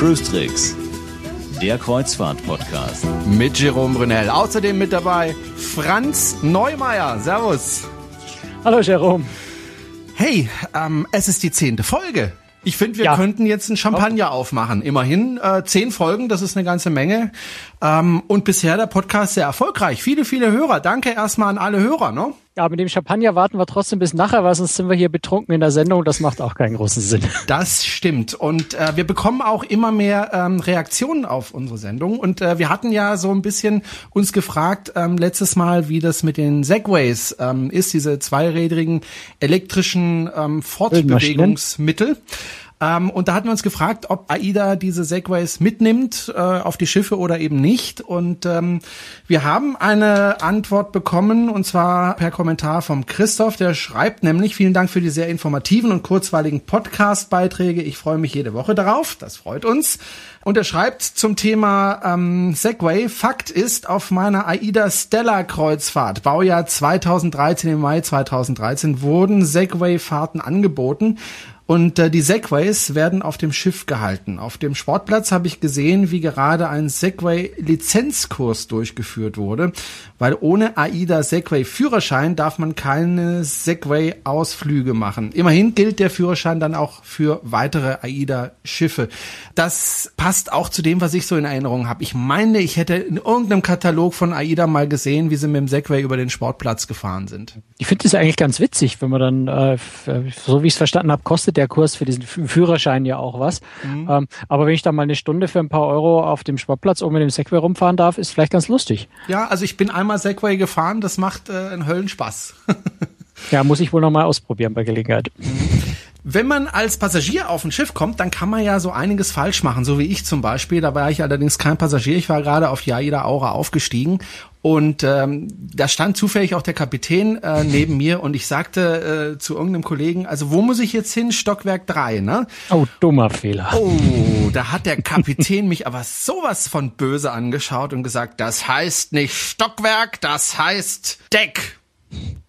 Cruise Tricks, der Kreuzfahrt-Podcast. Mit Jerome Brunel. Außerdem mit dabei Franz Neumeier. Servus. Hallo Jerome. Hey, ähm, es ist die zehnte Folge. Ich finde, wir Ja. könnten jetzt einen Champagner aufmachen. Immerhin äh, zehn Folgen, das ist eine ganze Menge. Ähm, und bisher der Podcast sehr erfolgreich. Viele, viele Hörer. Danke erstmal an alle Hörer. Ne? Ja, mit dem Champagner warten wir trotzdem bis nachher, weil sonst sind wir hier betrunken in der Sendung. Das macht auch keinen großen Sinn. Das stimmt. Und äh, wir bekommen auch immer mehr ähm, Reaktionen auf unsere Sendung. Und äh, wir hatten ja so ein bisschen uns gefragt ähm, letztes Mal, wie das mit den Segways ähm, ist, diese zweirädrigen elektrischen ähm, Fortbewegungsmittel. Ähm, und da hatten wir uns gefragt, ob AIDA diese Segways mitnimmt äh, auf die Schiffe oder eben nicht. Und ähm, wir haben eine Antwort bekommen, und zwar per Kommentar vom Christoph. Der schreibt nämlich, vielen Dank für die sehr informativen und kurzweiligen Podcast-Beiträge. Ich freue mich jede Woche darauf. Das freut uns. Und er schreibt zum Thema ähm, Segway, Fakt ist, auf meiner AIDA Stella Kreuzfahrt, Baujahr 2013, im Mai 2013, wurden Segway-Fahrten angeboten. Und äh, die Segways werden auf dem Schiff gehalten. Auf dem Sportplatz habe ich gesehen, wie gerade ein Segway-Lizenzkurs durchgeführt wurde, weil ohne AIDA Segway-Führerschein darf man keine Segway-Ausflüge machen. Immerhin gilt der Führerschein dann auch für weitere AIDA-Schiffe. Das passt auch zu dem, was ich so in Erinnerung habe. Ich meine, ich hätte in irgendeinem Katalog von AIDA mal gesehen, wie sie mit dem Segway über den Sportplatz gefahren sind. Ich finde das eigentlich ganz witzig, wenn man dann, äh, so wie ich es verstanden habe, kostet der Kurs für diesen Fü- Führerschein ja auch was. Ähm, aber wenn ich dann mal eine Stunde für ein paar Euro auf dem Sportplatz oben mit dem Segway rumfahren darf, ist vielleicht ganz lustig. Ja, also ich bin einmal Segway gefahren, das macht äh, einen Höllenspaß. Ja, muss ich wohl noch mal ausprobieren bei Gelegenheit. Wenn man als Passagier auf ein Schiff kommt, dann kann man ja so einiges falsch machen, so wie ich zum Beispiel. Da war ich allerdings kein Passagier, ich war gerade auf die AIDA Aura aufgestiegen und ähm, da stand zufällig auch der Kapitän äh, neben mir und ich sagte äh, zu irgendeinem Kollegen, also wo muss ich jetzt hin? Stockwerk 3, ne? Oh, dummer Fehler. Oh, da hat der Kapitän mich aber sowas von böse angeschaut und gesagt, das heißt nicht Stockwerk, das heißt Deck.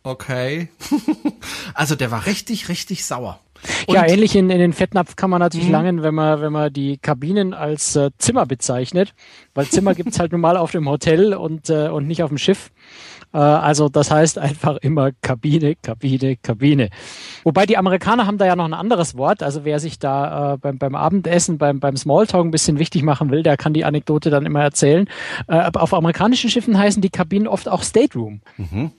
Okay. also der war richtig, richtig sauer. Und ja, ähnlich in, in den Fettnapf kann man natürlich langen, wenn man, wenn man die Kabinen als äh, Zimmer bezeichnet, weil Zimmer gibt's halt nun mal auf dem Hotel und, äh, und nicht auf dem Schiff. Äh, also das heißt einfach immer Kabine, Kabine, Kabine. Wobei die Amerikaner haben da ja noch ein anderes Wort. Also wer sich da äh, beim, beim Abendessen, beim, beim Smalltalk ein bisschen wichtig machen will, der kann die Anekdote dann immer erzählen. Äh, auf amerikanischen Schiffen heißen die Kabinen oft auch Stateroom.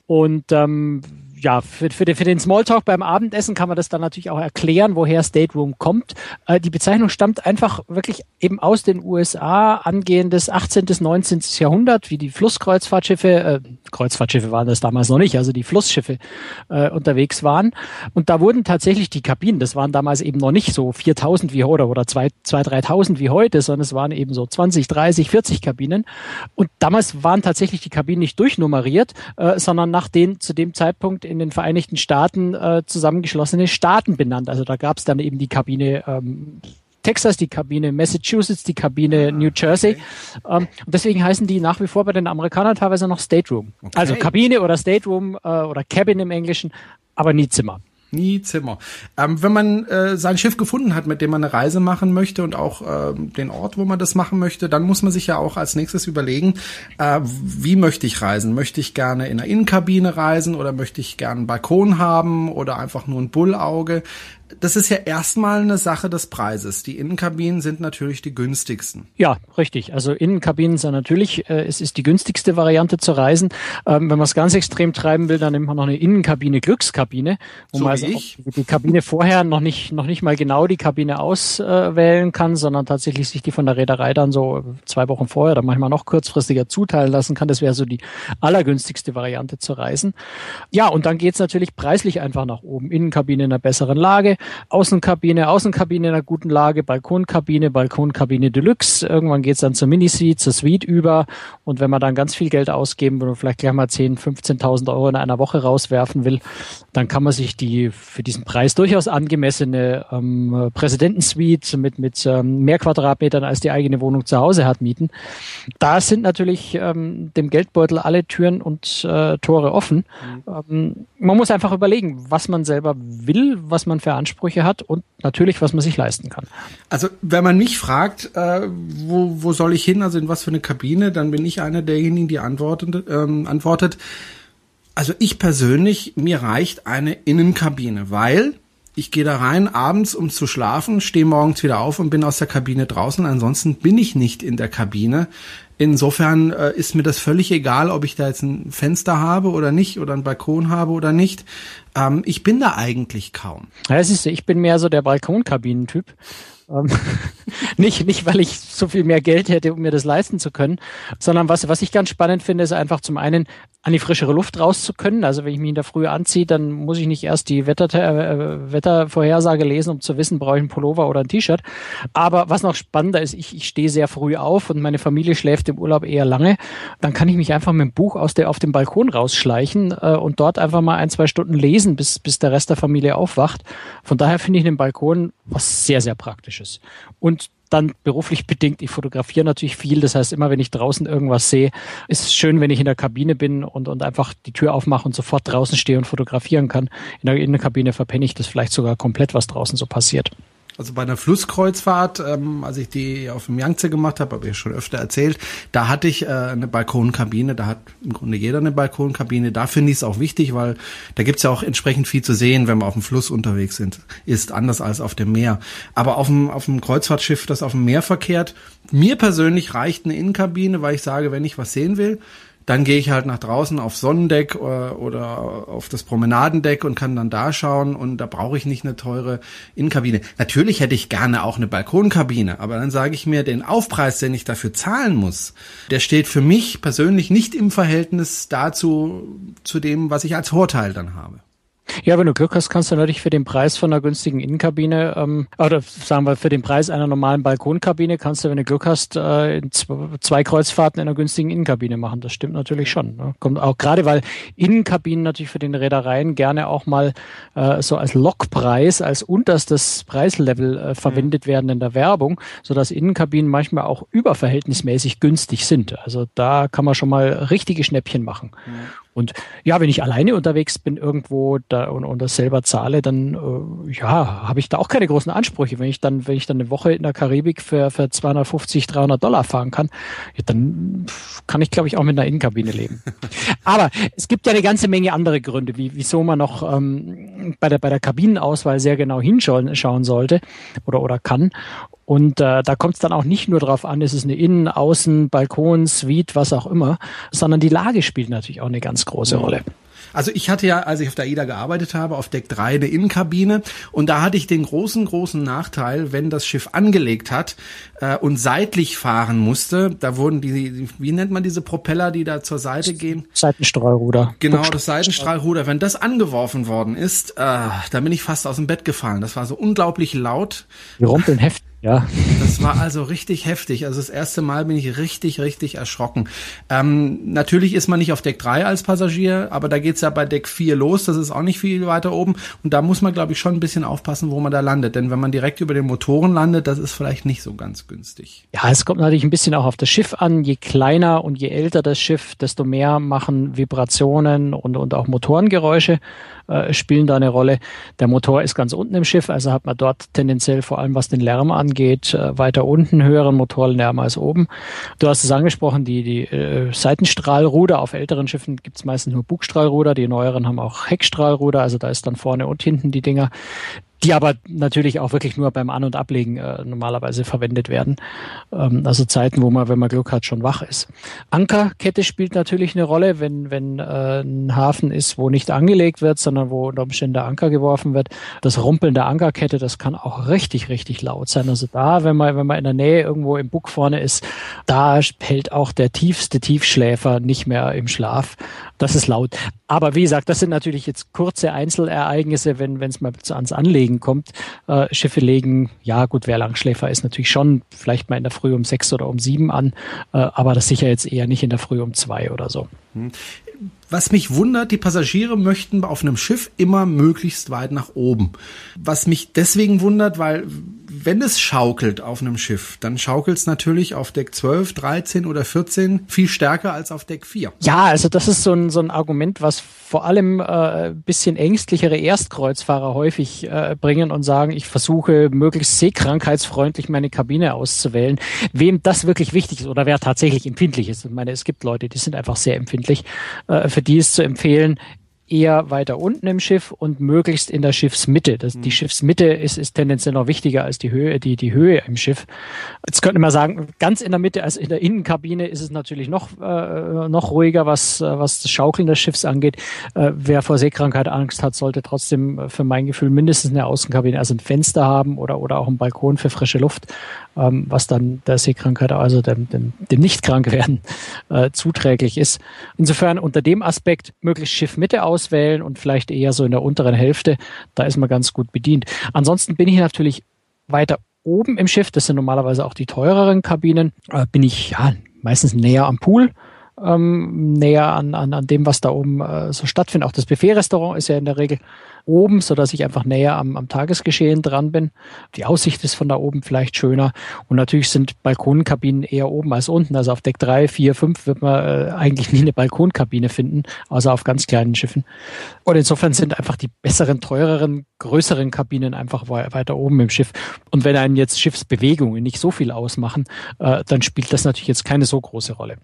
Und ähm, ja, für, für, den, für den Smalltalk beim Abendessen kann man das dann natürlich auch erklären, woher Stateroom kommt. Äh, die Bezeichnung stammt einfach wirklich eben aus den USA, angehendes 18. bis 19. Jahrhundert, wie die Flusskreuzfahrtschiffe, äh, Kreuzfahrtschiffe waren das damals noch nicht, also die Flussschiffe äh, unterwegs waren. Und da wurden tatsächlich die Kabinen, das waren damals eben noch nicht so 4000 wie heute oder 2, 3000 wie heute, sondern es waren eben so 20, 30, 40 Kabinen. Und damals waren tatsächlich die Kabinen nicht durchnummeriert, äh, sondern nach den zu dem Zeitpunkt in den Vereinigten Staaten äh, zusammengeschlossene Staaten benannt. Also da gab es dann eben die Kabine ähm, Texas, die Kabine Massachusetts, die Kabine New Jersey. Ähm, und deswegen heißen die nach wie vor bei den Amerikanern teilweise noch Stateroom. Also Kabine oder Stateroom äh, oder Cabin im Englischen, aber nie Zimmer. Nie Zimmer. Ähm, wenn man äh, sein Schiff gefunden hat, mit dem man eine Reise machen möchte und auch ähm, den Ort, wo man das machen möchte, dann muss man sich ja auch als nächstes überlegen, äh, wie möchte ich reisen? Möchte ich gerne in einer Innenkabine reisen oder möchte ich gerne einen Balkon haben oder einfach nur ein Bullauge? Das ist ja erstmal eine Sache des Preises. Die Innenkabinen sind natürlich die günstigsten. Ja, richtig. Also Innenkabinen sind natürlich, äh, es ist die günstigste Variante zu reisen. Ähm, wenn man es ganz extrem treiben will, dann nimmt man noch eine Innenkabine, Glückskabine, wo So man also die Kabine vorher noch nicht, noch nicht mal genau die Kabine auswählen kann, sondern tatsächlich sich die von der Reederei dann so zwei Wochen vorher oder manchmal noch kurzfristiger zuteilen lassen kann. Das wäre so die allergünstigste Variante zu reisen. Ja, und dann geht's natürlich preislich einfach nach oben. Innenkabine in einer besseren Lage, Außenkabine, Außenkabine in einer guten Lage, Balkonkabine, Balkonkabine Deluxe. Irgendwann geht's dann zur Mini-Suite, zur Suite über. Und wenn man dann ganz viel Geld ausgeben oder vielleicht gleich mal 10, 15.000 Euro in einer Woche rauswerfen will, dann kann man sich die für diesen Preis durchaus angemessene ähm, Präsidentensuite mit, mit ähm, mehr Quadratmetern als die eigene Wohnung zu Hause hat mieten. Da sind natürlich ähm, dem Geldbeutel alle Türen und äh, Tore offen. Mhm. Ähm, man muss einfach überlegen, was man selber will, was man für Ansprüche hat und natürlich, was man sich leisten kann. Also wenn man mich fragt, äh, wo, wo soll ich hin, also in was für eine Kabine, dann bin ich einer derjenigen, die antwortet, ähm, antwortet, also ich persönlich, mir reicht eine Innenkabine, weil ich gehe da rein abends, um zu schlafen, stehe morgens wieder auf und bin aus der Kabine draußen. Ansonsten bin ich nicht in der Kabine. Insofern äh, ist mir das völlig egal, ob ich da jetzt ein Fenster habe oder nicht oder einen Balkon habe oder nicht. Ähm, ich bin da eigentlich kaum. Ja, das ist, ich bin mehr so der Balkonkabinentyp. Ähm, nicht, nicht, weil ich so viel mehr Geld hätte, um mir das leisten zu können, sondern was, was ich ganz spannend finde, ist einfach zum einen an die frischere Luft raus zu können. Also wenn ich mich in der Früh anziehe, dann muss ich nicht erst die Wetter, äh, Wettervorhersage lesen, um zu wissen, brauche ich ein Pullover oder ein T-Shirt. Aber was noch spannender ist, ich, ich stehe sehr früh auf und meine Familie schläft im Urlaub eher lange. Dann kann ich mich einfach mit dem Buch aus der, auf dem Balkon rausschleichen äh, und dort einfach mal ein, zwei Stunden lesen, bis, bis der Rest der Familie aufwacht. Von daher finde ich den Balkon was sehr, sehr Praktisches. Und dann beruflich bedingt, ich fotografiere natürlich viel. Das heißt, immer wenn ich draußen irgendwas sehe, ist es schön, wenn ich in der Kabine bin und, und einfach die Tür aufmache und sofort draußen stehe und fotografieren kann. In der Innenkabine verpenne ich das vielleicht sogar komplett, was draußen so passiert. Also bei einer Flusskreuzfahrt, ähm, als ich die auf dem Yangtze gemacht habe, habe ich schon öfter erzählt, da hatte ich äh, eine Balkonkabine, da hat im Grunde jeder eine Balkonkabine. Da finde ich es auch wichtig, weil da gibt's ja auch entsprechend viel zu sehen, wenn man auf dem Fluss unterwegs sind, ist anders als auf dem Meer. Aber auf dem, auf dem Kreuzfahrtschiff, das auf dem Meer verkehrt, mir persönlich reicht eine Innenkabine, weil ich sage, wenn ich was sehen will, dann gehe ich halt nach draußen aufs Sonnendeck oder, äh, oder auf das Promenadendeck und kann dann da schauen und da brauche ich nicht eine teure Innenkabine. Natürlich hätte ich gerne auch eine Balkonkabine, aber dann sage ich mir, den Aufpreis, den ich dafür zahlen muss, der steht für mich persönlich nicht im Verhältnis dazu, zu dem, was ich als Vorteil dann habe. Ja, wenn du Glück hast, kannst du natürlich für den Preis von einer günstigen Innenkabine, ähm, oder sagen wir für den Preis einer normalen Balkonkabine, kannst du, wenn du Glück hast, äh, zwei Kreuzfahrten in einer günstigen Innenkabine machen. Das stimmt natürlich schon. Ne? Kommt auch gerade, weil Innenkabinen natürlich für den Reedereien gerne auch mal äh, so als Lokpreis, als unterstes Preislevel äh, verwendet mhm. werden in der Werbung, so dass Innenkabinen manchmal auch überverhältnismäßig günstig sind. Also da kann man schon mal richtige Schnäppchen machen. Mhm. Und ja, wenn ich alleine unterwegs bin irgendwo da und, und das selber zahle, dann äh, ja, habe ich da auch keine großen Ansprüche. Wenn ich dann, wenn ich dann eine Woche in der Karibik für, für 250, 300 Dollar fahren kann, ja, dann kann ich, glaube ich, auch mit einer Innenkabine leben. Aber es gibt ja eine ganze Menge andere Gründe, wie, wieso man noch ähm, bei der bei der Kabinenauswahl sehr genau hinschauen schauen sollte oder oder kann. Und äh, da kommt es dann auch nicht nur darauf an, ist es eine Innen-, Außen-, Balkon, Suite, was auch immer, sondern die Lage spielt natürlich auch eine ganz große Rolle. Also ich hatte ja, als ich auf der AIDA gearbeitet habe, auf Deck 3 eine Innenkabine und da hatte ich den großen, großen Nachteil, wenn das Schiff angelegt hat äh, und seitlich fahren musste, da wurden die, wie nennt man diese Propeller, die da zur Seite gehen? Seitenstrahlruder. Genau, das Seitenstrahlruder. Wenn das angeworfen worden ist, äh, da bin ich fast aus dem Bett gefallen. Das war so unglaublich laut. Die rumpeln heftig. Ja. Das war also richtig heftig. Also das erste Mal bin ich richtig, richtig erschrocken. Ähm, natürlich ist man nicht auf Deck 3 als Passagier, aber da geht's ja bei Deck 4 los. Das ist auch nicht viel weiter oben. Und da muss man, glaube ich, schon ein bisschen aufpassen, wo man da landet. Denn wenn man direkt über den Motoren landet, das ist vielleicht nicht so ganz günstig. Ja, es kommt natürlich ein bisschen auch auf das Schiff an. Je kleiner und je älter das Schiff, desto mehr machen Vibrationen und, und auch Motorengeräusche äh, spielen da eine Rolle. Der Motor ist ganz unten im Schiff, also hat man dort tendenziell vor allem was den Lärm angeht, äh, weiter unten höheren Motorenlärm als oben. Du hast es angesprochen, die, die äh, Seitenstrahlruder auf älteren Schiffen gibt es meistens nur Bugstrahlruder, die neueren haben auch Heckstrahlruder, also da ist dann vorne und hinten die Dinger die aber natürlich auch wirklich nur beim An- und Ablegen äh, normalerweise verwendet werden. Ähm, also Zeiten, wo man, wenn man Glück hat, schon wach ist. Ankerkette spielt natürlich eine Rolle, wenn, wenn äh, ein Hafen ist, wo nicht angelegt wird, sondern wo unter Umständen der Anker geworfen wird. Das Rumpeln der Ankerkette, das kann auch richtig, richtig laut sein. Also da, wenn man, wenn man in der Nähe irgendwo im Bug vorne ist, da hält auch der tiefste Tiefschläfer nicht mehr im Schlaf das ist laut. Aber wie gesagt, das sind natürlich jetzt kurze Einzelereignisse, wenn es mal ans Anlegen kommt. Äh, Schiffe legen, ja gut, wer Langschläfer ist natürlich schon vielleicht mal in der Früh um sechs oder um sieben an, äh, aber das sicher jetzt eher nicht in der Früh um zwei oder so. Hm was mich wundert, die Passagiere möchten auf einem Schiff immer möglichst weit nach oben. Was mich deswegen wundert, weil wenn es schaukelt auf einem Schiff, dann schaukelt es natürlich auf Deck 12, 13 oder 14 viel stärker als auf Deck 4. Ja, also das ist so ein, so ein Argument, was vor allem äh, bisschen ängstlichere Erstkreuzfahrer häufig äh, bringen und sagen, ich versuche möglichst seekrankheitsfreundlich meine Kabine auszuwählen. Wem das wirklich wichtig ist oder wer tatsächlich empfindlich ist. Ich meine, es gibt Leute, die sind einfach sehr empfindlich. Äh, für die ist zu empfehlen, eher weiter unten im Schiff und möglichst in der Schiffsmitte. Das, Die mhm. Schiffsmitte ist, ist tendenziell noch wichtiger als die Höhe, die, die Höhe im Schiff. Jetzt könnte man sagen, ganz in der Mitte, also in der Innenkabine ist es natürlich noch, äh, noch ruhiger, was, was das Schaukeln des Schiffs angeht. Äh, wer vor Seekrankheit Angst hat, sollte trotzdem äh, für mein Gefühl mindestens eine Außenkabine, also ein Fenster haben oder, oder auch einen Balkon für frische Luft ähm, was dann der Seekrankheit, also dem, dem, dem Nicht-Krankwerden äh, zuträglich ist. Insofern unter dem Aspekt möglichst Schiffmitte auswählen und vielleicht eher so in der unteren Hälfte, da ist man ganz gut bedient. Ansonsten bin ich natürlich weiter oben im Schiff, das sind normalerweise auch die teureren Kabinen, äh, bin ich ja meistens näher am Pool ähm, näher an, an, an dem, was da oben äh, so stattfindet. Auch das Buffet-Restaurant ist ja in der Regel oben, so dass ich einfach näher am, am Tagesgeschehen dran bin. Die Aussicht ist von da oben vielleicht schöner. Und natürlich sind Balkonkabinen eher oben als unten. Also auf Deck 3, 4, 5 wird man äh, eigentlich nie eine Balkonkabine finden, außer auf ganz kleinen Schiffen. Und insofern sind einfach die besseren, teureren, größeren Kabinen einfach weiter oben im Schiff. Und wenn einen jetzt Schiffsbewegungen nicht so viel ausmachen, äh, dann spielt das natürlich jetzt keine so große Rolle.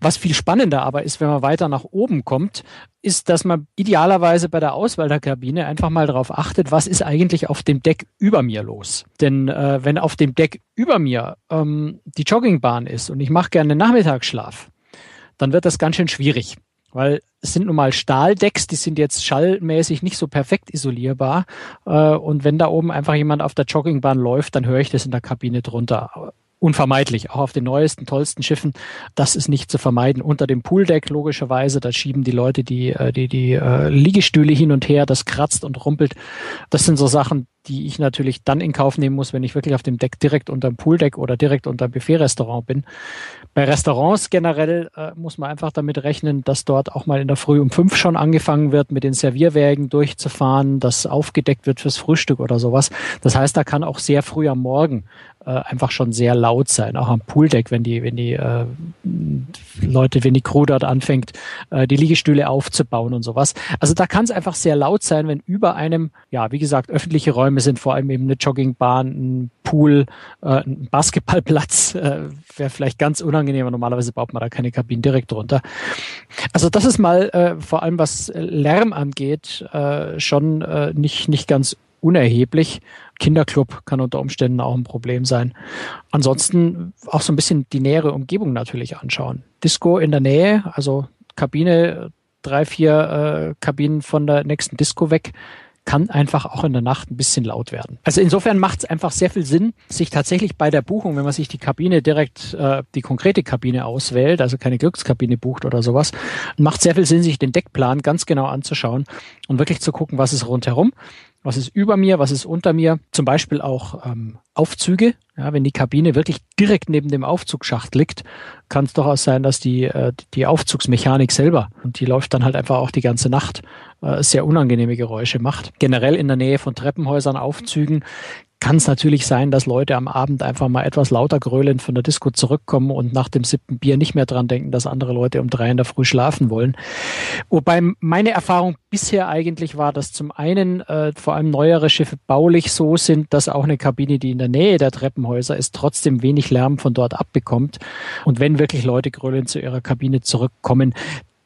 Was viel spannender aber ist, wenn man weiter nach oben kommt, ist, dass man idealerweise bei der Auswahl der Kabine einfach mal darauf achtet, was ist eigentlich auf dem Deck über mir los. Denn äh, wenn auf dem Deck über mir ähm, die Joggingbahn ist und ich mache gerne Nachmittagsschlaf, dann wird das ganz schön schwierig. Weil es sind nun mal Stahldecks, die sind jetzt schallmäßig nicht so perfekt isolierbar. Äh, und wenn da oben einfach jemand auf der Joggingbahn läuft, dann höre ich das in der Kabine drunter unvermeidlich, auch auf den neuesten, tollsten Schiffen. Das ist nicht zu vermeiden. Unter dem Pooldeck logischerweise, da schieben die Leute die, äh, die, die äh, Liegestühle hin und her, das kratzt und rumpelt. Das sind so Sachen, die ich natürlich dann in Kauf nehmen muss, wenn ich wirklich auf dem Deck direkt unterm Pooldeck oder direkt unterm Buffet-Restaurant bin. Bei Restaurants generell äh, muss man einfach damit rechnen, dass dort auch mal in der Früh um fünf schon angefangen wird, mit den Servierwägen durchzufahren, dass aufgedeckt wird fürs Frühstück oder sowas. Das heißt, da kann auch sehr früh am Morgen äh, einfach schon sehr laut sein, auch am Pooldeck, wenn die, wenn die äh, Leute, wenn die Crew dort anfängt, äh, die Liegestühle aufzubauen und sowas. Also da kann es einfach sehr laut sein, wenn über einem, ja, wie gesagt, öffentliche Räume sind, vor allem eben eine Joggingbahn, ein Pool, äh, ein Basketballplatz, äh, wäre vielleicht ganz unangenehm, aber normalerweise baut man da keine Kabinen direkt drunter. Also das ist mal äh, vor allem, was Lärm angeht, äh, schon äh, nicht, nicht ganz unerheblich. Kinderclub kann unter Umständen auch ein Problem sein. Ansonsten auch so ein bisschen die nähere Umgebung natürlich anschauen. Disco in der Nähe, also Kabine, drei, vier äh, Kabinen von der nächsten Disco weg, kann einfach auch in der Nacht ein bisschen laut werden. Also insofern macht es einfach sehr viel Sinn, sich tatsächlich bei der Buchung, wenn man sich die Kabine direkt, äh, die konkrete Kabine auswählt, also keine Glückskabine bucht oder sowas, macht sehr viel Sinn, sich den Deckplan ganz genau anzuschauen und wirklich zu gucken, was ist rundherum was ist über mir, was ist unter mir. Zum Beispiel auch ähm, Aufzüge. Ja, wenn die Kabine wirklich direkt neben dem Aufzugsschacht liegt, kann es durchaus sein, dass die, äh, die Aufzugsmechanik selber, und die läuft dann halt einfach auch die ganze Nacht, äh, sehr unangenehme Geräusche macht. Generell in der Nähe von Treppenhäusern, Aufzügen kann es natürlich sein, dass Leute am Abend einfach mal etwas lauter gröhlend von der Disco zurückkommen und nach dem siebten Bier nicht mehr dran denken, dass andere Leute um drei in der Früh schlafen wollen. Wobei meine Erfahrung bisher eigentlich war, dass zum einen äh, vor allem neuere Schiffe baulich so sind, dass auch eine Kabine, die in der Nähe der Treppenhäuser ist, trotzdem wenig Lärm von dort abbekommt. Und wenn wirklich Leute gröhlend zu ihrer Kabine zurückkommen,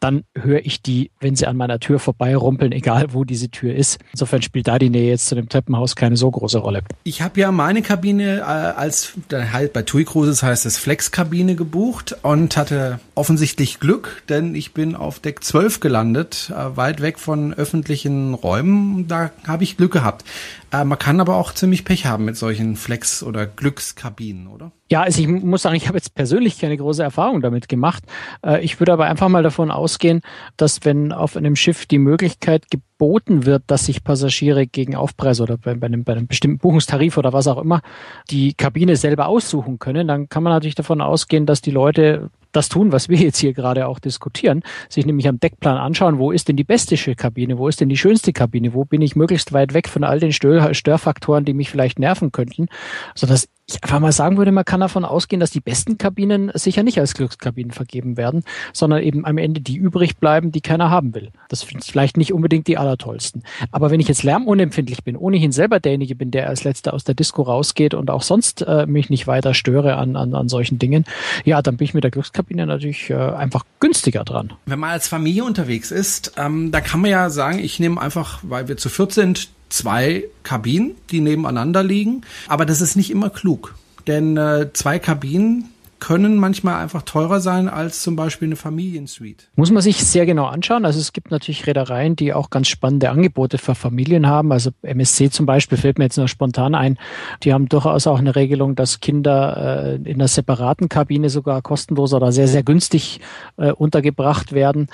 dann höre ich die, wenn sie an meiner Tür vorbeirumpeln, egal wo diese Tür ist. Insofern spielt da die Nähe jetzt zu dem Treppenhaus keine so große Rolle. Ich habe ja meine Kabine äh, als halt bei TUI Cruises heißt es Flex-Kabine gebucht und hatte offensichtlich Glück, denn ich bin auf Deck 12 gelandet, äh, weit weg von öffentlichen Räumen. Da habe ich Glück gehabt. Äh, man kann aber auch ziemlich Pech haben mit solchen Flex- oder Glückskabinen, oder? Ja, also ich muss sagen, ich habe jetzt persönlich keine große Erfahrung damit gemacht. Äh, ich würde aber einfach mal davon ausgehen, dass wenn auf einem Schiff die Möglichkeit geboten wird, dass sich Passagiere gegen Aufpreis oder bei, bei, einem, bei einem bestimmten Buchungstarif oder was auch immer die Kabine selber aussuchen können, dann kann man natürlich davon ausgehen, dass die Leute das tun, was wir jetzt hier gerade auch diskutieren, sich nämlich am Deckplan anschauen, wo ist denn die beste Kabine, wo ist denn die schönste Kabine, wo bin ich möglichst weit weg von all den Stör Störfaktoren, die mich vielleicht nerven könnten, sodass ich einfach mal sagen würde, man kann davon ausgehen, dass die besten Kabinen sicher nicht als Glückskabinen vergeben werden, sondern eben am Ende die übrig bleiben, die keiner haben will. Das sind vielleicht nicht unbedingt die allertollsten. Aber wenn ich jetzt lärmunempfindlich bin, ohnehin selber derjenige bin, der als letzter aus der Disco rausgeht und auch sonst äh, mich nicht weiter störe an, an, an solchen Dingen, ja, dann bin ich mit der Glückskabine natürlich äh, einfach günstiger dran. Wenn man als Familie unterwegs ist, ähm, da kann man ja sagen, ich nehme einfach, weil wir zu viert sind, zwei Kabinen, die nebeneinander liegen. Aber das ist nicht immer klug. Denn äh, zwei Kabinen können manchmal einfach teurer sein als zum Beispiel eine Familiensuite. Muss man sich sehr genau anschauen. Also es gibt natürlich Reedereien, die auch ganz spannende Angebote für Familien haben. Also MSC zum Beispiel fällt mir jetzt nur spontan ein. Die haben durchaus auch eine Regelung, dass Kinder äh, in einer separaten Kabine sogar kostenlos oder sehr, sehr günstig äh, untergebracht werden.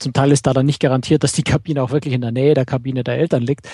Zum Teil ist da dann nicht garantiert, dass die Kabine auch wirklich in der Nähe der Kabine der Eltern liegt.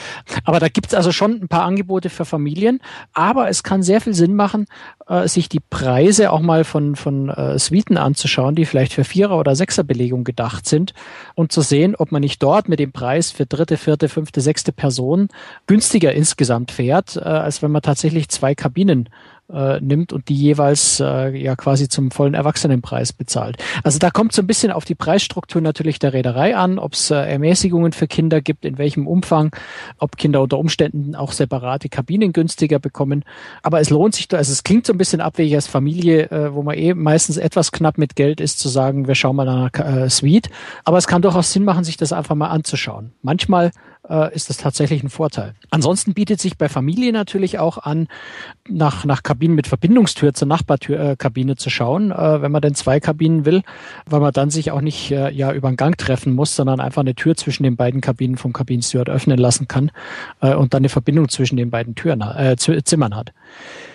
Aber da gibt es also schon ein paar Angebote für Familien. Aber es kann sehr viel Sinn machen, äh, sich die Preise auch mal von, von äh, Suiten anzuschauen, die vielleicht für Vierer- oder Sechserbelegung gedacht sind und zu sehen, ob man nicht dort mit dem Preis für dritte, vierte, fünfte, sechste Person günstiger insgesamt fährt, äh, als wenn man tatsächlich zwei Kabinen äh, nimmt und die jeweils äh, ja quasi zum vollen Erwachsenenpreis bezahlt. Also da kommt so ein bisschen auf die Preisstruktur natürlich der Reederei an, ob es äh, Ermäßigungen für Kinder gibt, in welchem Umfang, ob Kinder unter Umständen auch separate Kabinen günstiger bekommen. Aber es lohnt sich, also es klingt so ein bisschen abwegig als Familie, äh, wo man eh meistens etwas knapp mit Geld ist, zu sagen, wir schauen mal nach einer äh, Suite. Aber es kann durchaus Sinn machen, sich das einfach mal anzuschauen. Manchmal äh, ist das tatsächlich ein Vorteil. Ansonsten bietet sich bei Familie natürlich auch an, nach, nach Kabinen mit Verbindungstür zur Nachbarkabine äh, zu schauen, äh, wenn man denn zwei Kabinen will, weil man dann sich auch nicht äh, ja über einen Gang treffen muss, sondern einfach eine Tür zwischen den beiden Kabinen vom Kabinensteward öffnen lassen kann äh, und dann eine Verbindung zwischen den beiden Türen, äh, Zimmern hat.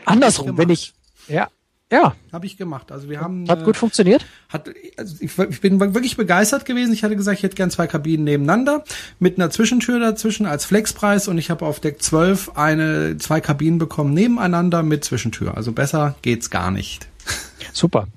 Andersrum, wenn ich ja, ja. Habe ich gemacht. Also wir haben. Hat gut funktioniert? Hat, also ich, ich, bin wirklich begeistert gewesen. Ich hatte gesagt, ich hätte gern zwei Kabinen nebeneinander mit einer Zwischentür dazwischen als Flexpreis und ich habe auf Deck 12 eine, zwei Kabinen bekommen nebeneinander mit Zwischentür. Also besser geht's gar nicht. Super.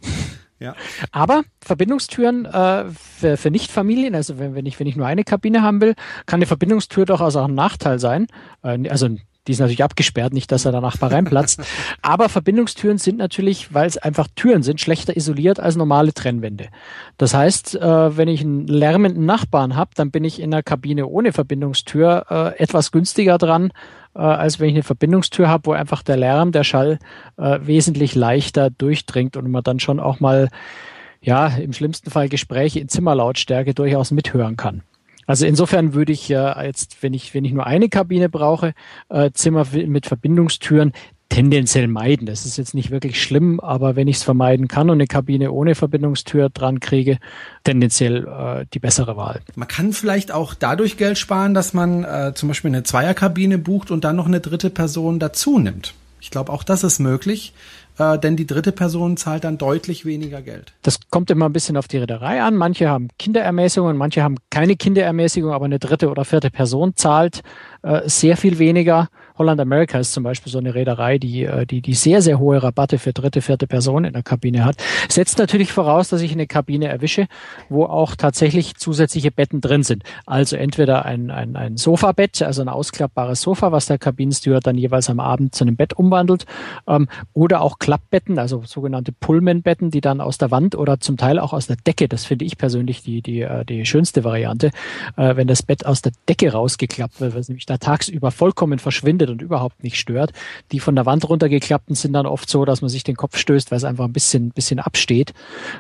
Ja. Aber Verbindungstüren äh, für, für Nichtfamilien, also wenn, wenn, ich, wenn ich nur eine Kabine haben will, kann eine Verbindungstür durchaus auch ein Nachteil sein. Äh, also die ist natürlich abgesperrt, nicht, dass er der Nachbar reinplatzt. Aber Verbindungstüren sind natürlich, weil es einfach Türen sind, schlechter isoliert als normale Trennwände. Das heißt, äh, wenn ich einen lärmenden Nachbarn habe, dann bin ich in der Kabine ohne Verbindungstür äh, etwas günstiger dran, äh, als wenn ich eine Verbindungstür habe, wo einfach der Lärm, der Schall äh, wesentlich leichter durchdringt und man dann schon auch mal ja, im schlimmsten Fall Gespräche in Zimmerlautstärke durchaus mithören kann. Also insofern würde ich ja jetzt, wenn ich, wenn ich nur eine Kabine brauche, äh, Zimmer mit Verbindungstüren tendenziell meiden. Das ist jetzt nicht wirklich schlimm, aber wenn ich es vermeiden kann und eine Kabine ohne Verbindungstür dran kriege, tendenziell äh, die bessere Wahl. Man kann vielleicht auch dadurch Geld sparen, dass man äh, zum Beispiel eine Zweierkabine bucht und dann noch eine dritte Person dazu nimmt. Ich glaube, auch das ist möglich äh, denn die dritte Person zahlt dann deutlich weniger Geld. Das kommt immer ein bisschen auf die Reederei an. Manche haben Kinderermäßigung, manche haben keine Kinderermäßigung, aber eine dritte oder vierte Person zahlt äh, sehr viel weniger. Holland America ist zum Beispiel so eine Reederei, die, äh, die, die sehr, sehr hohe Rabatte für dritte, vierte Personen in der Kabine hat. Setzt natürlich voraus, dass ich eine Kabine erwische, wo auch tatsächlich zusätzliche Betten drin sind. Also entweder ein, ein, ein Sofabett, also ein ausklappbares Sofa, was der Kabinensteward dann jeweils am Abend zu einem Bett umwandelt, ähm, oder auch Klappbetten, also sogenannte Pullman-Betten, die dann aus der Wand oder zum Teil auch aus der Decke, das finde ich persönlich die, die, äh, die schönste Variante, äh, wenn das Bett aus der Decke rausgeklappt wird, was nämlich da tagsüber vollkommen verschwindet und überhaupt nicht stört. Die von der Wand runtergeklappten sind dann oft so, dass man sich den Kopf stößt, weil es einfach ein bisschen, bisschen absteht.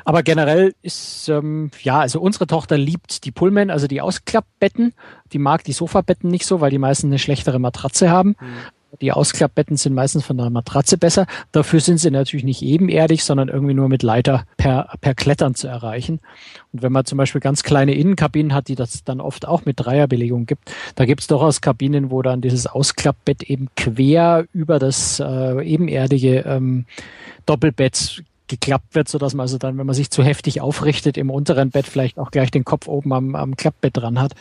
Aber generell ist, ähm, ja, also unsere Tochter liebt die Pullman, also die Ausklappbetten. Die mag die Sofabetten nicht so, weil die meisten eine schlechtere Matratze haben. Mhm. Die Ausklappbetten sind meistens von einer Matratze besser. Dafür sind sie natürlich nicht ebenerdig, sondern irgendwie nur mit Leiter per, per Klettern zu erreichen. Und wenn man zum Beispiel ganz kleine Innenkabinen hat, die das dann oft auch mit Dreierbelegung gibt, da gibt es durchaus Kabinen, wo dann dieses Ausklappbett eben quer über das äh, ebenerdige ähm, Doppelbett geklappt wird, so dass man also dann, wenn man sich zu heftig aufrichtet, im unteren Bett vielleicht auch gleich den Kopf oben am, am Klappbett dran hat.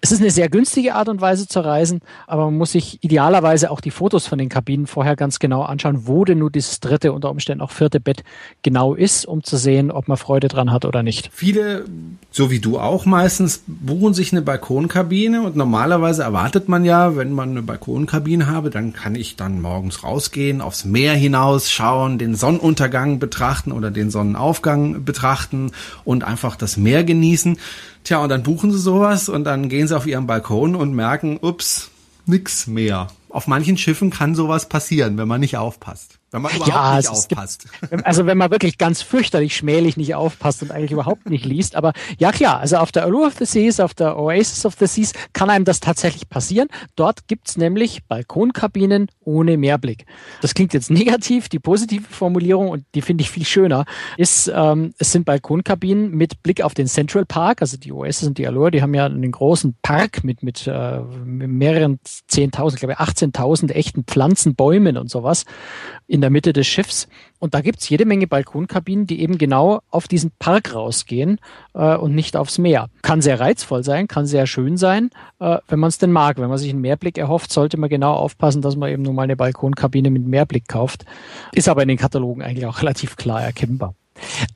Es ist eine sehr günstige Art und Weise zu reisen, aber man muss sich idealerweise auch die Fotos von den Kabinen vorher ganz genau anschauen, wo denn nur dieses dritte, unter Umständen auch vierte Bett genau ist, um zu sehen, ob man Freude dran hat oder nicht. Viele, so wie du auch meistens, buchen sich eine Balkonkabine und normalerweise erwartet man ja, wenn man eine Balkonkabine habe, dann kann ich dann morgens rausgehen, aufs Meer hinaus schauen, den Sonnenuntergang betrachten, betrachten oder den Sonnenaufgang betrachten und einfach das Meer genießen. Tja, und dann buchen sie sowas und dann gehen sie auf ihren Balkon und merken, ups, nix mehr. Auf manchen Schiffen kann sowas passieren, wenn man nicht aufpasst. Wenn man überhaupt ja, nicht aufpasst. Gibt, also wenn man wirklich ganz fürchterlich schmählich nicht aufpasst und eigentlich überhaupt nicht liest. Aber ja klar, also auf der Allure of the Seas, auf der Oasis of the Seas kann einem das tatsächlich passieren. Dort gibt's nämlich Balkonkabinen ohne Mehrblick. Das klingt jetzt negativ. Die positive Formulierung, und die finde ich viel schöner, ist, ähm, es sind Balkonkabinen mit Blick auf den Central Park. Also die Oasis und die Allure, die haben ja einen großen Park mit, mit, äh, mit mehreren 10.000, glaube ich 18.000 echten Pflanzen, Bäumen und sowas in der Mitte des Schiffs. Und da gibt's jede Menge Balkonkabinen, die eben genau auf diesen Park rausgehen äh, und nicht aufs Meer. Kann sehr reizvoll sein, kann sehr schön sein, äh, wenn man es denn mag. Wenn man sich einen Mehrblick erhofft, sollte man genau aufpassen, dass man eben nur mal eine Balkonkabine mit Mehrblick kauft. Ist aber in den Katalogen eigentlich auch relativ klar erkennbar.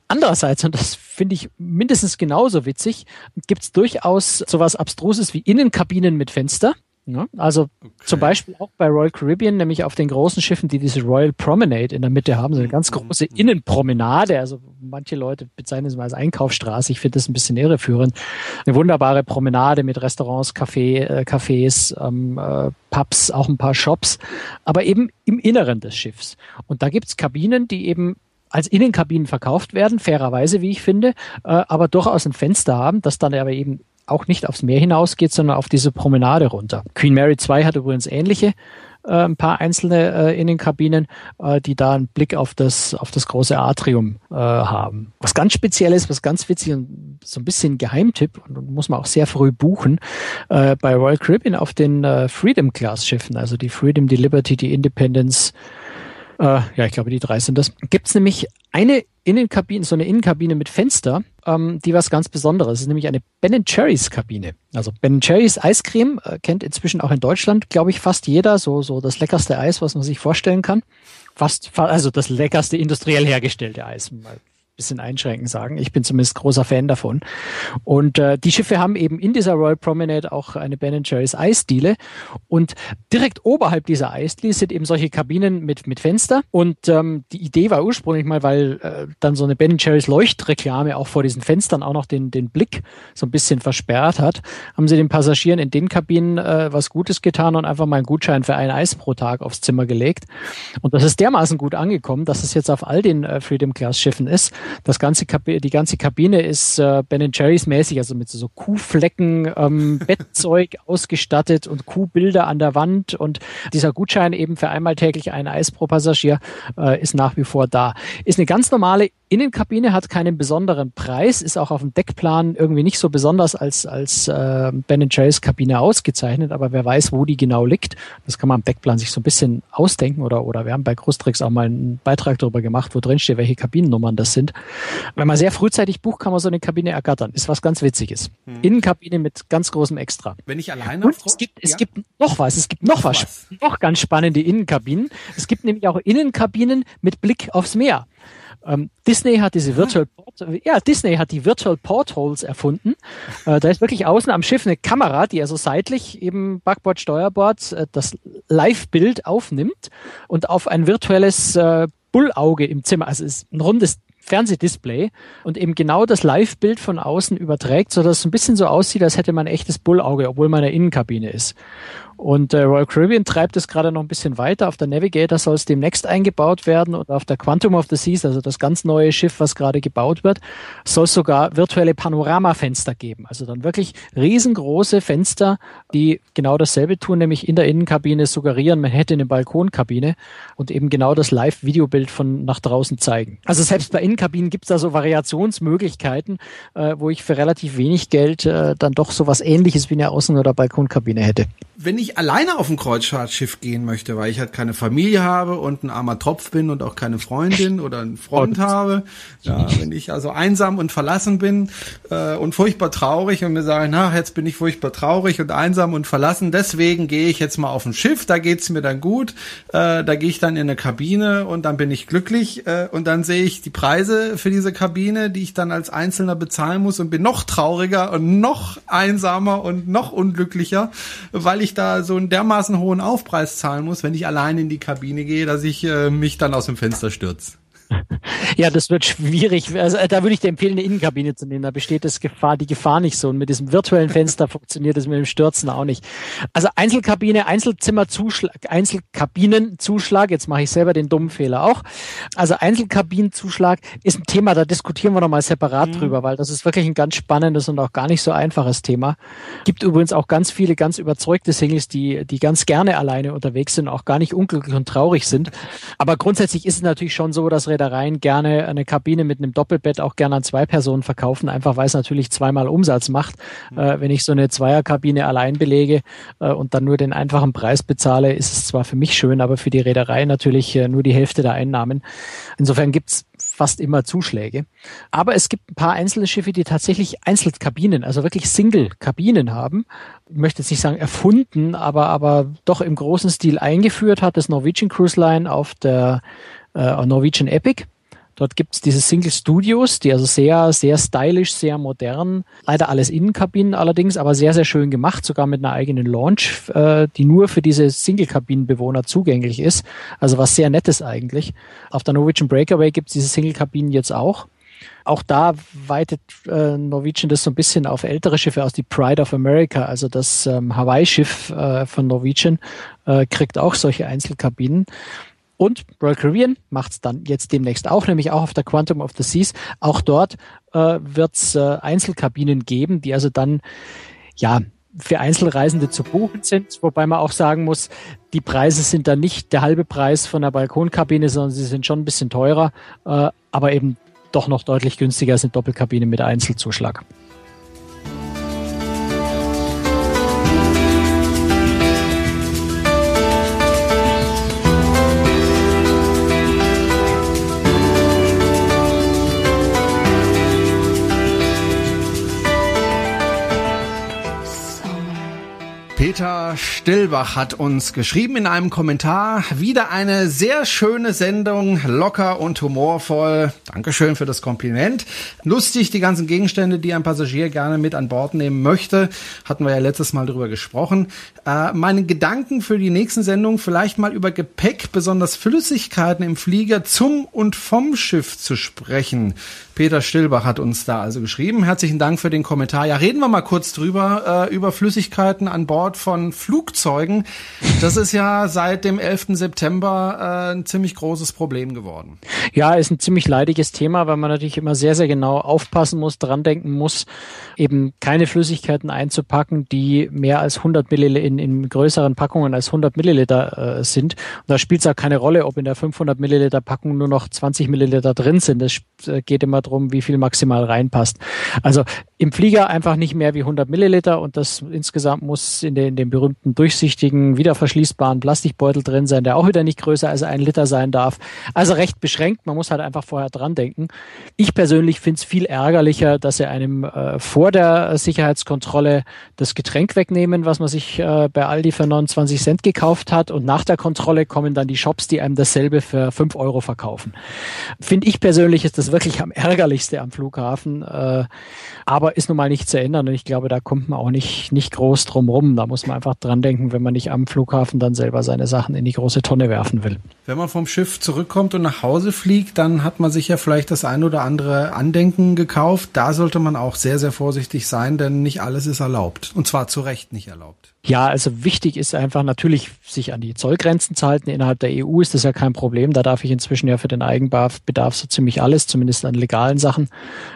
Andererseits, und das finde ich mindestens genauso witzig, gibt's durchaus sowas Abstruses wie Innenkabinen mit Fenster. Ja, also okay. zum Beispiel auch bei Royal Caribbean, nämlich auf den großen Schiffen, die diese Royal Promenade in der Mitte haben, so eine ganz große mhm. Innenpromenade. Also manche Leute bezeichnen es mal als Einkaufsstraße. Ich finde das ein bisschen irreführend. Eine wunderbare Promenade mit Restaurants, Café, äh, Cafés, ähm, äh, Pubs, auch ein paar Shops, aber eben im Inneren des Schiffs. Und da gibt's Kabinen, die eben als Innenkabinen verkauft werden, fairerweise, wie ich finde, äh, aber durchaus ein Fenster haben, das dann aber eben auch nicht aufs Meer hinausgeht, sondern auf diese Promenade runter. Queen Mary 2 hat übrigens ähnliche äh, ein paar einzelne äh, Innenkabinen, äh, die da einen Blick auf das, auf das große Atrium äh, haben. Was ganz speziell ist, was ganz witzig und so ein bisschen Geheimtipp, und muss man auch sehr früh buchen, äh, bei Royal Caribbean auf den äh, Freedom Class Schiffen, also die Freedom, die Liberty, die Independence, äh, ja, ich glaube, die drei sind das, gibt's nämlich eine Innenkabine, so eine Innenkabine mit Fenster, ähm, die was ganz Besonderes. Ist nämlich eine Ben Cherries Kabine. Also Ben Cherries Eiscreme äh, kennt inzwischen auch in Deutschland, glaube ich, fast jeder. So, so das leckerste Eis, was man sich vorstellen kann. Fast, also das leckerste industriell hergestellte Eis. Mal bisschen einschränken sagen. Ich bin zumindest großer Fan davon. Und äh, die Schiffe haben eben in dieser Royal Promenade auch eine Ben Jerry's Eisdiele. Und direkt oberhalb dieser Eisdiele sind eben solche Kabinen mit, mit Fenster. Und ähm, die Idee war ursprünglich mal, weil äh, dann so eine Ben Jerry's Leuchtreklame auch vor diesen Fenstern auch noch den, den Blick so ein bisschen versperrt hat, haben sie den Passagieren in den Kabinen äh, was Gutes getan und einfach mal einen Gutschein für ein Eis pro Tag aufs Zimmer gelegt. Und das ist dermaßen gut angekommen, dass es jetzt auf all den äh, Freedom Class Schiffen ist das ganze Kabi die ganze Kabine ist äh, Ben Jerry's mäßig, also mit so Kuhflecken, ähm, Bettzeug ausgestattet und Kuhbilder an der Wand und dieser Gutschein eben für einmal täglich ein Eis pro Passagier äh, ist nach wie vor da. Ist eine ganz normale Innenkabine, hat keinen besonderen Preis, ist auch auf dem Deckplan irgendwie nicht so besonders als, als äh, Ben Jerry's Kabine ausgezeichnet, aber wer weiß, wo die genau liegt. Das kann man am Deckplan sich so ein bisschen ausdenken oder, oder wir haben bei Großtricks auch mal einen Beitrag darüber gemacht, wo drin steht, welche Kabinennummern das sind. Wenn man sehr frühzeitig bucht, kann man so eine Kabine ergattern. Ist was ganz Witziges. Hm. Innenkabine mit ganz großem Extra. Wenn ich alleine Und es gibt, es ja. gibt noch was, es gibt noch, noch was, was, noch ganz spannende Innenkabinen. Es gibt nämlich auch Innenkabinen mit Blick aufs Meer. Ähm, Disney hat diese Virtual Port, ja, Disney hat die Virtual Portholes erfunden. Äh, da ist wirklich außen am Schiff eine Kamera, die also seitlich eben Backbord, Steuerbord äh, das Live-Bild aufnimmt und auf ein virtuelles äh, Bullauge im Zimmer, also es ist ein rundes Fernsehdisplay und eben genau das Live-Bild von außen überträgt, so dass es ein bisschen so aussieht, als hätte man ein echtes Bullauge, obwohl man in der Innenkabine ist. Und äh, Royal Caribbean treibt es gerade noch ein bisschen weiter. Auf der Navigator soll es demnächst eingebaut werden und auf der Quantum of the Seas, also das ganz neue Schiff, was gerade gebaut wird, soll es sogar virtuelle Panoramafenster geben. Also dann wirklich riesengroße Fenster, die genau dasselbe tun, nämlich in der Innenkabine suggerieren, man hätte eine Balkonkabine und eben genau das Live-Videobild von nach draußen zeigen. Also selbst bei Innenkabinen gibt es da so Variationsmöglichkeiten, äh, wo ich für relativ wenig Geld äh, dann doch so was ähnliches wie eine Außen- oder Balkonkabine hätte. Wenn ich alleine auf ein Kreuzfahrtschiff gehen möchte, weil ich halt keine Familie habe und ein armer Tropf bin und auch keine Freundin oder einen Freund habe, ja, wenn ich also einsam und verlassen bin äh, und furchtbar traurig und mir sage, na, jetzt bin ich furchtbar traurig und einsam und verlassen, deswegen gehe ich jetzt mal auf ein Schiff, da geht's mir dann gut, äh, da gehe ich dann in eine Kabine und dann bin ich glücklich äh, und dann sehe ich die Preise für diese Kabine, die ich dann als Einzelner bezahlen muss und bin noch trauriger und noch einsamer und noch unglücklicher, weil ich da so einen dermaßen hohen Aufpreis zahlen muss, wenn ich allein in die Kabine gehe, dass ich äh, mich dann aus dem Fenster stürze. Ja, das wird schwierig. Also, da würde ich dir empfehlen, eine Innenkabine zu nehmen. Da besteht das Gefahr, die Gefahr nicht so. Und mit diesem virtuellen Fenster funktioniert das mit dem Stürzen auch nicht. Also Einzelkabine, Einzelzimmerzuschlag, Einzelkabinenzuschlag. Jetzt mache ich selber den dummen Fehler auch. Also Einzelkabinenzuschlag ist ein Thema, da diskutieren wir nochmal separat mhm. drüber, weil das ist wirklich ein ganz spannendes und auch gar nicht so einfaches Thema. Gibt übrigens auch ganz viele ganz überzeugte Singles, die, die ganz gerne alleine unterwegs sind, auch gar nicht unglücklich und traurig sind. Aber grundsätzlich ist es natürlich schon so, dass Reedereien gerne eine Kabine mit einem Doppelbett auch gerne an zwei Personen verkaufen, einfach weil es natürlich zweimal Umsatz macht. Mhm. Äh, wenn ich so eine Zweierkabine allein belege äh, und dann nur den einfachen Preis bezahle, ist es zwar für mich schön, aber für die Reederei natürlich äh, nur die Hälfte der Einnahmen. Insofern gibt's fast immer Zuschläge. Aber es gibt ein paar einzelne Schiffe, die tatsächlich Einzelkabinen, also wirklich Single-Kabinen haben. Ich möchte jetzt nicht sagen erfunden, aber, aber doch im großen Stil eingeführt hat das Norwegian Cruise Line auf der äh, Norwegian Epic. Dort gibt's diese Single Studios, die also sehr, sehr stylisch, sehr modern, leider alles Innenkabinen allerdings, aber sehr, sehr schön gemacht, sogar mit einer eigenen Launch, äh, die nur für diese Single-Kabinenbewohner zugänglich ist. Also was sehr nettes eigentlich. Auf der Norwegian Breakaway gibt's diese Single-Kabinen jetzt auch. Auch da weitet äh, Norwegian das so ein bisschen auf ältere Schiffe aus, die Pride of America, also das ähm, Hawaii-Schiff äh, von Norwegian, äh, kriegt auch solche Einzelkabinen. Und Royal Caribbean macht es dann jetzt demnächst auch, nämlich auch auf der Quantum of the Seas. Auch dort äh, wird es äh, Einzelkabinen geben, die also dann ja für Einzelreisende zu buchen sind, wobei man auch sagen muss, die Preise sind dann nicht der halbe Preis von der Balkonkabine, sondern sie sind schon ein bisschen teurer, äh, aber eben doch noch deutlich günstiger als eine Doppelkabine mit Einzelzuschlag. Peter Stillbach hat uns geschrieben in einem Kommentar, wieder eine sehr schöne Sendung, locker und humorvoll. Dankeschön für das Kompliment. Lustig, die ganzen Gegenstände, die ein Passagier gerne mit an Bord nehmen möchte. Hatten wir ja letztes Mal drüber gesprochen. Äh, meine Gedanken für die nächsten Sendungen vielleicht mal über Gepäck, besonders Flüssigkeiten im Flieger zum und vom Schiff zu sprechen. Peter Stillbach hat uns da also geschrieben. Herzlichen Dank für den Kommentar. Ja, reden wir mal kurz drüber, äh, über Flüssigkeiten an Bord von Flugzeugen. Das ist ja seit dem 11. September äh, ein ziemlich großes Problem geworden. Ja, ist ein ziemlich leidiges Thema, weil man natürlich immer sehr, sehr genau aufpassen muss, dran denken muss, eben keine Flüssigkeiten einzupacken, die mehr als 100 Milliliter in, in größeren Packungen als 100 Milliliter äh, sind. Und da spielt es auch keine Rolle, ob in der 500 Milliliter Packung nur noch 20 Milliliter drin sind. Das äh, geht immer darum, wie viel maximal reinpasst. Also im Flieger einfach nicht mehr wie 100 Milliliter und das insgesamt muss in, den, in dem berühmten durchsichtigen, wiederverschließbaren Plastikbeutel drin sein, der auch wieder nicht größer als ein Liter sein darf. Also recht beschränkt, man muss halt einfach vorher dran denken. Ich persönlich finde es viel ärgerlicher, dass er einem äh, vor der Sicherheitskontrolle das Getränk wegnehmen, was man sich äh, bei Aldi für 29 Cent gekauft hat und nach der Kontrolle kommen dann die Shops, die einem dasselbe für 5 Euro verkaufen. Finde ich persönlich ist das wirklich am ärgerlichste am Flughafen. Äh, aber ist nun mal nicht zu ändern und ich glaube, da kommt man auch nicht, nicht groß drum rum. Da muss man einfach dran denken, wenn man nicht am Flughafen dann selber seine Sachen in die große Tonne werfen will. Wenn man vom Schiff zurückkommt und nach Hause fliegt, dann hat man sich ja vielleicht das ein oder andere Andenken gekauft. Da sollte man auch sehr, sehr vorsichtig sein, denn nicht alles ist erlaubt. Und zwar zu Recht nicht erlaubt. Ja, also wichtig ist einfach natürlich, sich an die Zollgrenzen zu halten. Innerhalb der EU ist das ja kein Problem. Da darf ich inzwischen ja für den Eigenbedarf so ziemlich alles, zumindest an legalen Sachen,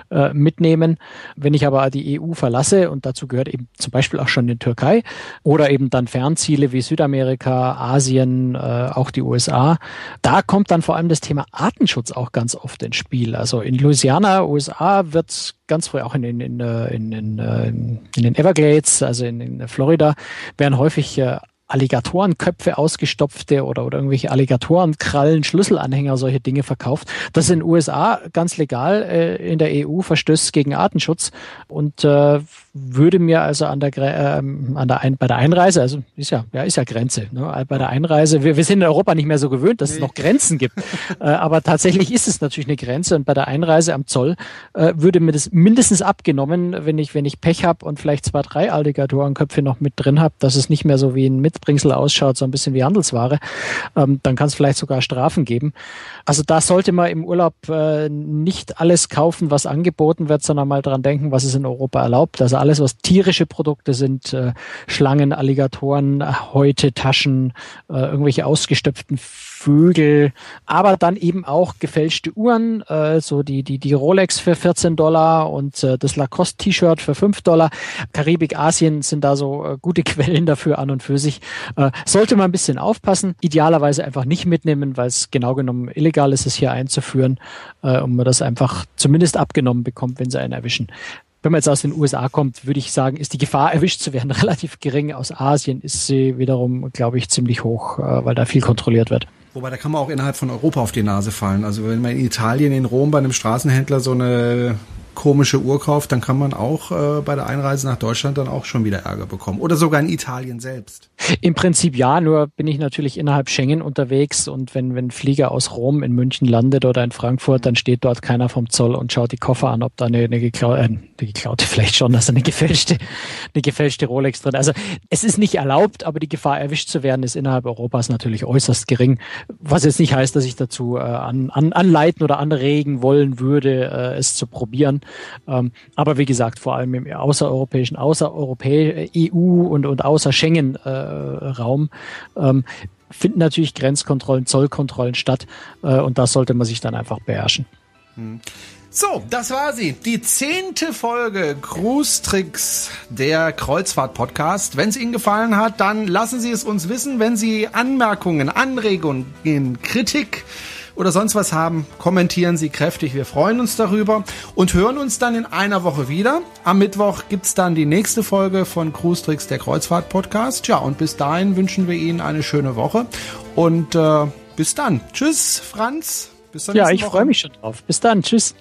äh, mitnehmen. Wenn ich aber die EU verlasse, und dazu gehört eben zum Beispiel auch schon die Türkei, oder eben dann Fernziele wie Südamerika, Asien, äh, auch die USA, da kommt dann vor allem das Thema Artenschutz auch ganz oft ins Spiel. Also in Louisiana, USA, wird ganz früh auch in, in, in, äh, in, in, äh, in den Everglades, also in, in Florida, werden häufig äh, Alligatorenköpfe ausgestopfte oder, oder irgendwelche Alligatorenkrallen, Schlüsselanhänger, solche Dinge verkauft. Das ist in den USA ganz legal, äh, in der EU verstößt gegen Artenschutz und äh, würde mir also an der, äh, an der Ein bei der Einreise, also ist ja, ja, ist ja Grenze, ne? bei der Einreise, wir, wir sind in Europa nicht mehr so gewöhnt, dass nee. es noch Grenzen gibt, äh, aber tatsächlich ist es natürlich eine Grenze und bei der Einreise am Zoll äh, würde mir das mindestens abgenommen, wenn ich, wenn ich Pech habe und vielleicht zwei, drei Alligatorenköpfe noch mit drin habe, dass es nicht mehr so wie ein Mitbringsel ausschaut, so ein bisschen wie Handelsware, ähm, dann kann es vielleicht sogar Strafen geben. Also da sollte man im Urlaub äh, nicht alles kaufen, was angeboten wird, sondern mal dran denken, was es in Europa erlaubt. Also alles, was tierische Produkte sind, äh, Schlangen, Alligatoren, Häute, Taschen, äh, irgendwelche ausgestöpften Vögel, aber dann eben auch gefälschte Uhren, äh, so die, die, die Rolex für 14 Dollar und äh, das Lacoste-T-Shirt für 5 Dollar. Karibik, Asien sind da so äh, gute Quellen dafür an und für sich. Äh, sollte man ein bisschen aufpassen, idealerweise einfach nicht mitnehmen, weil es genau genommen illegal ist, es hier einzuführen äh, und man das einfach zumindest abgenommen bekommt, wenn sie einen erwischen wenn man jetzt aus den USA kommt, würde ich sagen, ist die Gefahr erwischt zu werden relativ gering. Aus Asien ist sie wiederum, glaube ich, ziemlich hoch, äh, weil da viel kontrolliert wird. Wobei, da kann man auch innerhalb von Europa auf die Nase fallen. Also wenn man in Italien, in Rom bei einem Straßenhändler so eine komische Uhr kauft, dann kann man auch äh, bei der Einreise nach Deutschland dann auch schon wieder Ärger bekommen. Oder sogar in Italien selbst. Im Prinzip ja, nur bin ich natürlich innerhalb Schengen unterwegs und wenn, wenn Flieger aus Rom in München landet oder in Frankfurt, dann steht dort keiner vom Zoll und schaut die Koffer an, ob da eine, eine, geklau äh, eine geklaute vielleicht schon, dass eine gefälschte, eine gefälschte Rolex drin. Also es ist nicht erlaubt, aber die Gefahr erwischt zu werden ist innerhalb Europas natürlich äußerst gering. Was jetzt nicht heißt, dass ich dazu äh, an, an, anleiten oder anregen wollen würde, äh, es zu probieren. Ähm, aber wie gesagt, vor allem im außereuropäischen, außereuropäischen EU und, und außer Schengen-Raum äh, ähm, finden natürlich Grenzkontrollen, Zollkontrollen statt äh, und das sollte man sich dann einfach beherrschen. Hm. So, das war sie. Die zehnte Folge Cruise Tricks, der Kreuzfahrt-Podcast. Wenn es Ihnen gefallen hat, dann lassen Sie es uns wissen. Wenn Sie Anmerkungen, Anregungen, Kritik oder sonst was haben, kommentieren Sie kräftig. Wir freuen uns darüber und hören uns dann in einer Woche wieder. Am Mittwoch gibt's dann die nächste Folge von Cruise Tricks, der Kreuzfahrt-Podcast. Ja, und bis dahin wünschen wir Ihnen eine schöne Woche und äh, bis dann. Tschüss, Franz. Bis dann. Ja, ich freue mich schon drauf. Bis dann. Tschüss.